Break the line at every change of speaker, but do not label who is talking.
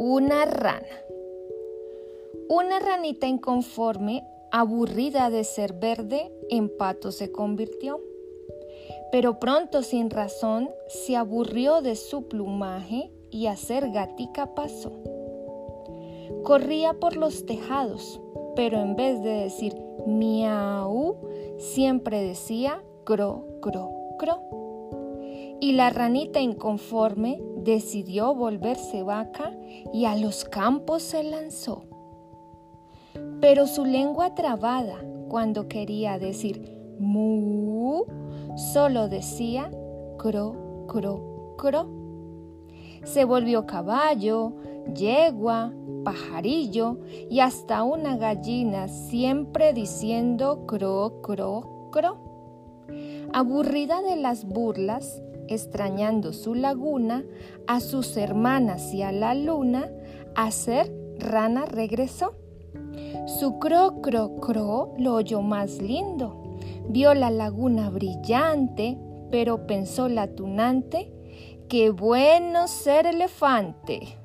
Una rana. Una ranita inconforme, aburrida de ser verde, en pato se convirtió. Pero pronto, sin razón, se aburrió de su plumaje y a ser gatica pasó. Corría por los tejados, pero en vez de decir miau, siempre decía cro, cro, cro. Y la ranita inconforme decidió volverse vaca y a los campos se lanzó. Pero su lengua trabada, cuando quería decir mu, solo decía cro, cro, cro. Se volvió caballo, yegua, pajarillo y hasta una gallina, siempre diciendo cro, cro, cro. Aburrida de las burlas, extrañando su laguna, a sus hermanas y a la luna, a ser rana regresó. Su cro, cro, cro lo oyó más lindo. Vio la laguna brillante, pero pensó la tunante, qué bueno ser elefante.